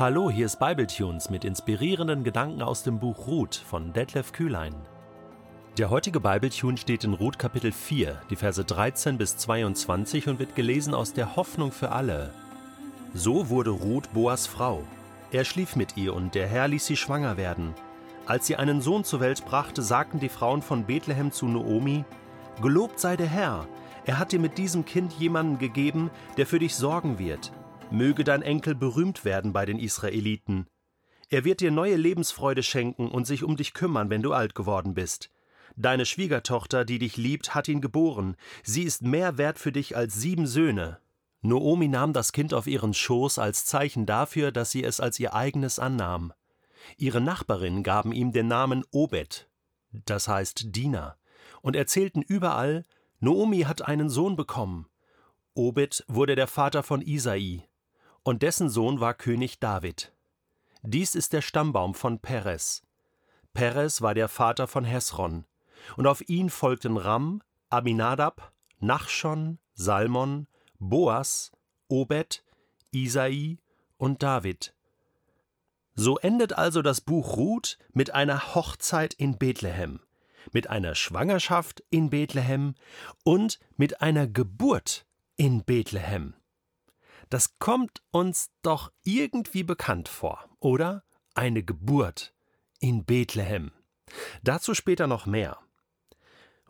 Hallo, hier ist Bibletunes mit inspirierenden Gedanken aus dem Buch Ruth von Detlef Kühlein. Der heutige Bibletune steht in Ruth Kapitel 4, die Verse 13 bis 22 und wird gelesen aus der Hoffnung für alle. So wurde Ruth Boas Frau. Er schlief mit ihr und der Herr ließ sie schwanger werden. Als sie einen Sohn zur Welt brachte, sagten die Frauen von Bethlehem zu Noomi: Gelobt sei der Herr, er hat dir mit diesem Kind jemanden gegeben, der für dich sorgen wird. Möge dein Enkel berühmt werden bei den Israeliten. Er wird dir neue Lebensfreude schenken und sich um dich kümmern, wenn du alt geworden bist. Deine Schwiegertochter, die dich liebt, hat ihn geboren. Sie ist mehr wert für dich als sieben Söhne. Noomi nahm das Kind auf ihren Schoß als Zeichen dafür, dass sie es als ihr eigenes annahm. Ihre Nachbarinnen gaben ihm den Namen Obed, das heißt Diener, und erzählten überall, Noomi hat einen Sohn bekommen. Obed wurde der Vater von Isai, und dessen Sohn war König David. Dies ist der Stammbaum von Perez. Perez war der Vater von Hesron, und auf ihn folgten Ram, Aminadab, Nachschon, Salmon, Boas, Obed, Isai und David. So endet also das Buch Ruth mit einer Hochzeit in Bethlehem, mit einer Schwangerschaft in Bethlehem und mit einer Geburt in Bethlehem. Das kommt uns doch irgendwie bekannt vor, oder? Eine Geburt in Bethlehem. Dazu später noch mehr.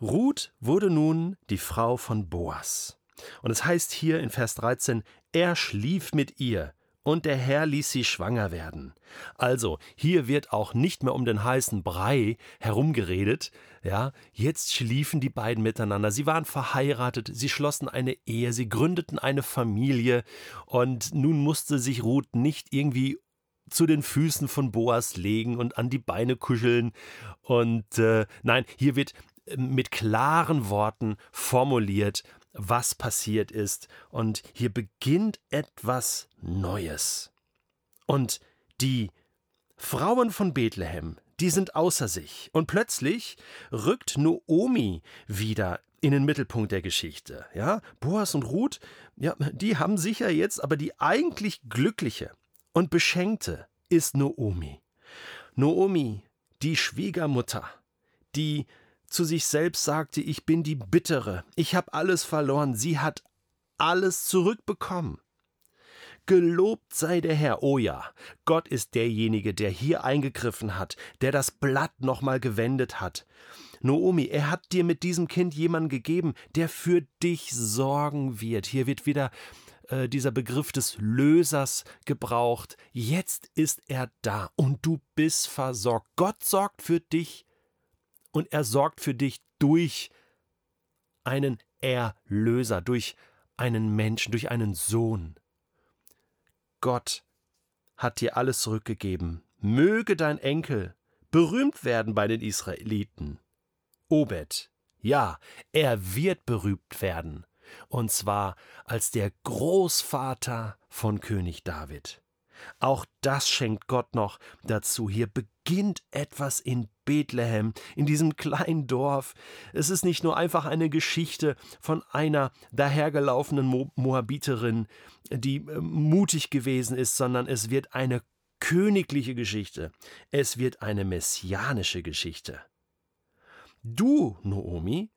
Ruth wurde nun die Frau von Boas. Und es heißt hier in Vers 13, er schlief mit ihr, und der Herr ließ sie schwanger werden. Also, hier wird auch nicht mehr um den heißen Brei herumgeredet, ja, jetzt schliefen die beiden miteinander, sie waren verheiratet, sie schlossen eine Ehe, sie gründeten eine Familie, und nun musste sich Ruth nicht irgendwie zu den Füßen von Boas legen und an die Beine kuscheln. Und äh, nein, hier wird mit klaren Worten formuliert, was passiert ist. Und hier beginnt etwas Neues. Und die Frauen von Bethlehem, die sind außer sich. Und plötzlich rückt Noomi wieder in den Mittelpunkt der Geschichte. Ja, Boas und Ruth, ja, die haben sicher jetzt, aber die eigentlich glückliche und beschenkte ist Noomi. Noomi, die Schwiegermutter, die zu sich selbst sagte, ich bin die Bittere, ich habe alles verloren, sie hat alles zurückbekommen. Gelobt sei der Herr, oh ja, Gott ist derjenige, der hier eingegriffen hat, der das Blatt nochmal gewendet hat. Noomi, er hat dir mit diesem Kind jemanden gegeben, der für dich sorgen wird. Hier wird wieder äh, dieser Begriff des Lösers gebraucht. Jetzt ist er da und du bist versorgt. Gott sorgt für dich und er sorgt für dich durch einen Erlöser, durch einen Menschen, durch einen Sohn. Gott hat dir alles zurückgegeben. Möge dein Enkel berühmt werden bei den Israeliten. Obed, ja, er wird berühmt werden, und zwar als der Großvater von König David. Auch das schenkt Gott noch dazu. Hier beginnt etwas in Bethlehem, in diesem kleinen Dorf. Es ist nicht nur einfach eine Geschichte von einer dahergelaufenen Mo Moabiterin, die äh, mutig gewesen ist, sondern es wird eine königliche Geschichte. Es wird eine messianische Geschichte. Du, Noomi,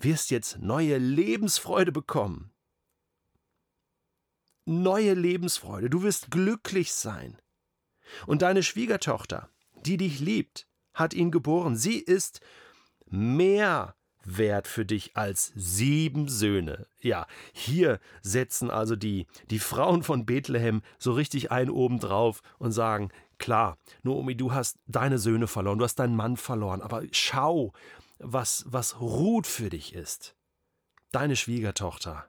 wirst jetzt neue Lebensfreude bekommen neue Lebensfreude, du wirst glücklich sein. Und deine Schwiegertochter, die dich liebt, hat ihn geboren. Sie ist mehr wert für dich als sieben Söhne. Ja, hier setzen also die, die Frauen von Bethlehem so richtig ein obendrauf und sagen, klar, Noomi, du hast deine Söhne verloren, du hast deinen Mann verloren, aber schau, was, was Ruth für dich ist. Deine Schwiegertochter.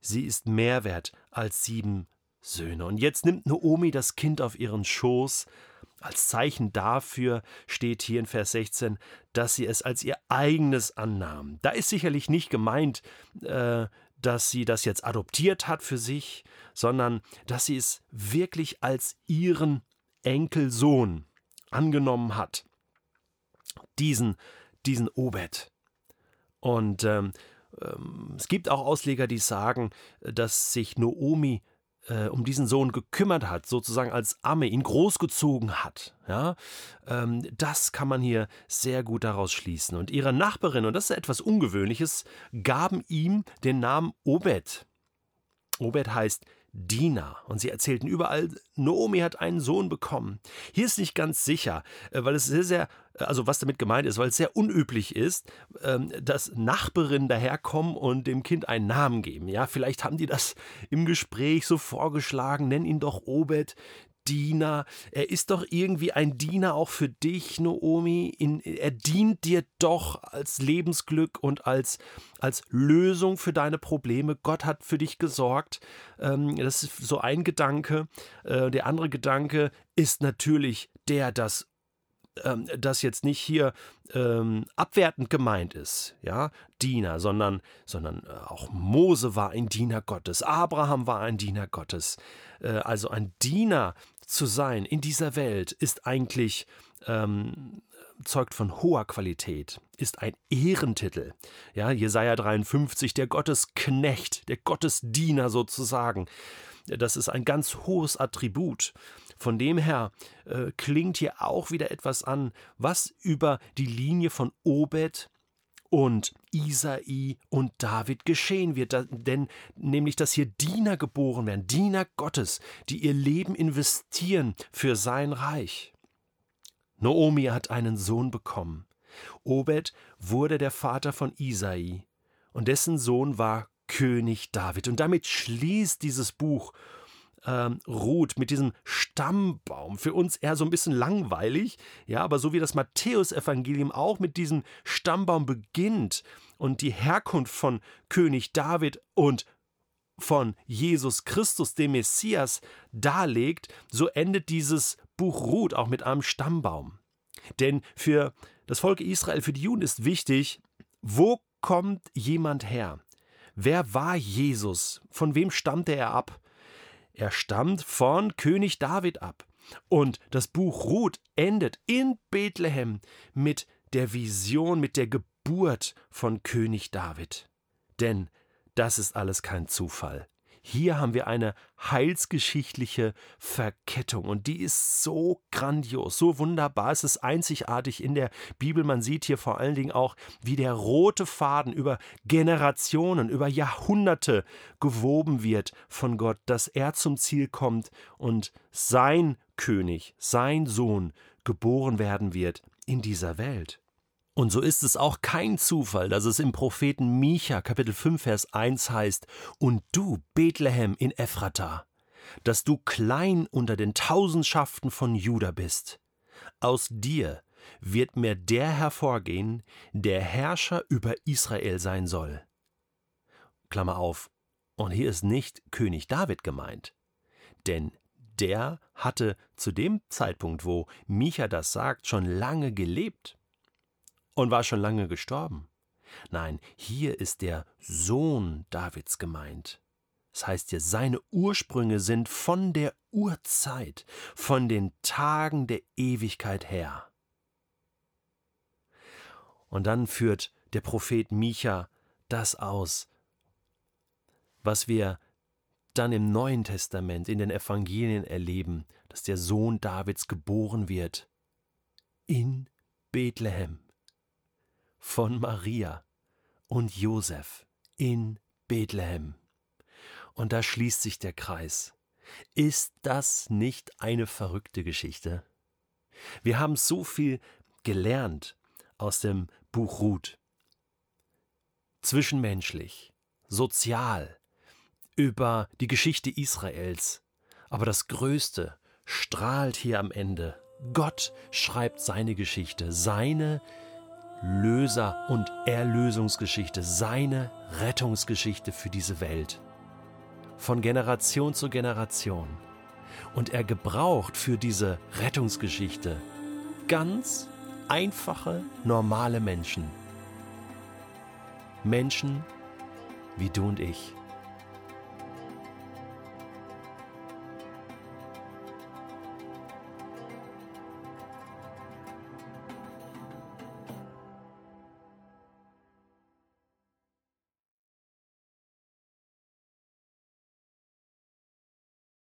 Sie ist mehr wert als sieben Söhne. Und jetzt nimmt Noomi das Kind auf ihren Schoß. Als Zeichen dafür steht hier in Vers 16, dass sie es als ihr eigenes annahm. Da ist sicherlich nicht gemeint, äh, dass sie das jetzt adoptiert hat für sich, sondern dass sie es wirklich als ihren Enkelsohn angenommen hat. Diesen, diesen Obed. Und ähm, es gibt auch Ausleger, die sagen, dass sich Noomi äh, um diesen Sohn gekümmert hat, sozusagen als Amme ihn großgezogen hat. Ja, ähm, das kann man hier sehr gut daraus schließen. Und ihre Nachbarin, und das ist etwas Ungewöhnliches, gaben ihm den Namen Obed. Obed heißt Diener. Und sie erzählten überall, Naomi hat einen Sohn bekommen. Hier ist nicht ganz sicher, äh, weil es sehr, sehr, also was damit gemeint ist, weil es sehr unüblich ist, ähm, dass Nachbarinnen daherkommen und dem Kind einen Namen geben. Ja, vielleicht haben die das im Gespräch so vorgeschlagen, nenn ihn doch Obed. Diener. Er ist doch irgendwie ein Diener auch für dich, Noomi. In, er dient dir doch als Lebensglück und als, als Lösung für deine Probleme. Gott hat für dich gesorgt. Ähm, das ist so ein Gedanke. Äh, der andere Gedanke ist natürlich der, dass ähm, das jetzt nicht hier ähm, abwertend gemeint ist, ja, Diener, sondern, sondern äh, auch Mose war ein Diener Gottes, Abraham war ein Diener Gottes. Äh, also ein Diener zu sein in dieser Welt ist eigentlich ähm, zeugt von hoher Qualität, ist ein Ehrentitel. Ja, Jesaja 53, der Gottesknecht, der Gottesdiener sozusagen. Das ist ein ganz hohes Attribut. Von dem her äh, klingt hier auch wieder etwas an, was über die Linie von Obed und Isai und David geschehen wird, denn nämlich, dass hier Diener geboren werden, Diener Gottes, die ihr Leben investieren für sein Reich. Noomi hat einen Sohn bekommen. Obed wurde der Vater von Isai, und dessen Sohn war König David. Und damit schließt dieses Buch ähm, Ruth mit diesem Stammbaum. Für uns eher so ein bisschen langweilig, ja, aber so wie das Matthäusevangelium auch mit diesem Stammbaum beginnt und die Herkunft von König David und von Jesus Christus, dem Messias, darlegt, so endet dieses Buch Ruth auch mit einem Stammbaum. Denn für das Volk Israel, für die Juden ist wichtig, wo kommt jemand her? Wer war Jesus? Von wem stammte er ab? Er stammt von König David ab. Und das Buch Ruth endet in Bethlehem mit der Vision, mit der Geburt von König David. Denn das ist alles kein Zufall. Hier haben wir eine heilsgeschichtliche Verkettung und die ist so grandios, so wunderbar, es ist einzigartig in der Bibel. Man sieht hier vor allen Dingen auch, wie der rote Faden über Generationen, über Jahrhunderte gewoben wird von Gott, dass er zum Ziel kommt und sein König, sein Sohn geboren werden wird in dieser Welt. Und so ist es auch kein Zufall, dass es im Propheten Micha Kapitel 5 Vers 1 heißt, Und du, Bethlehem in Ephrata, dass du klein unter den Tausendschaften von Juda bist. Aus dir wird mir der hervorgehen, der Herrscher über Israel sein soll. Klammer auf. Und hier ist nicht König David gemeint. Denn der hatte zu dem Zeitpunkt, wo Micha das sagt, schon lange gelebt und war schon lange gestorben. Nein, hier ist der Sohn Davids gemeint. Das heißt hier, seine Ursprünge sind von der Urzeit, von den Tagen der Ewigkeit her. Und dann führt der Prophet Micha das aus, was wir dann im Neuen Testament, in den Evangelien erleben, dass der Sohn Davids geboren wird in Bethlehem von Maria und Josef in Bethlehem. Und da schließt sich der Kreis. Ist das nicht eine verrückte Geschichte? Wir haben so viel gelernt aus dem Buch Ruth. Zwischenmenschlich, sozial, über die Geschichte Israels. Aber das Größte strahlt hier am Ende. Gott schreibt seine Geschichte, seine Geschichte Löser- und Erlösungsgeschichte, seine Rettungsgeschichte für diese Welt. Von Generation zu Generation. Und er gebraucht für diese Rettungsgeschichte ganz einfache, normale Menschen. Menschen wie du und ich.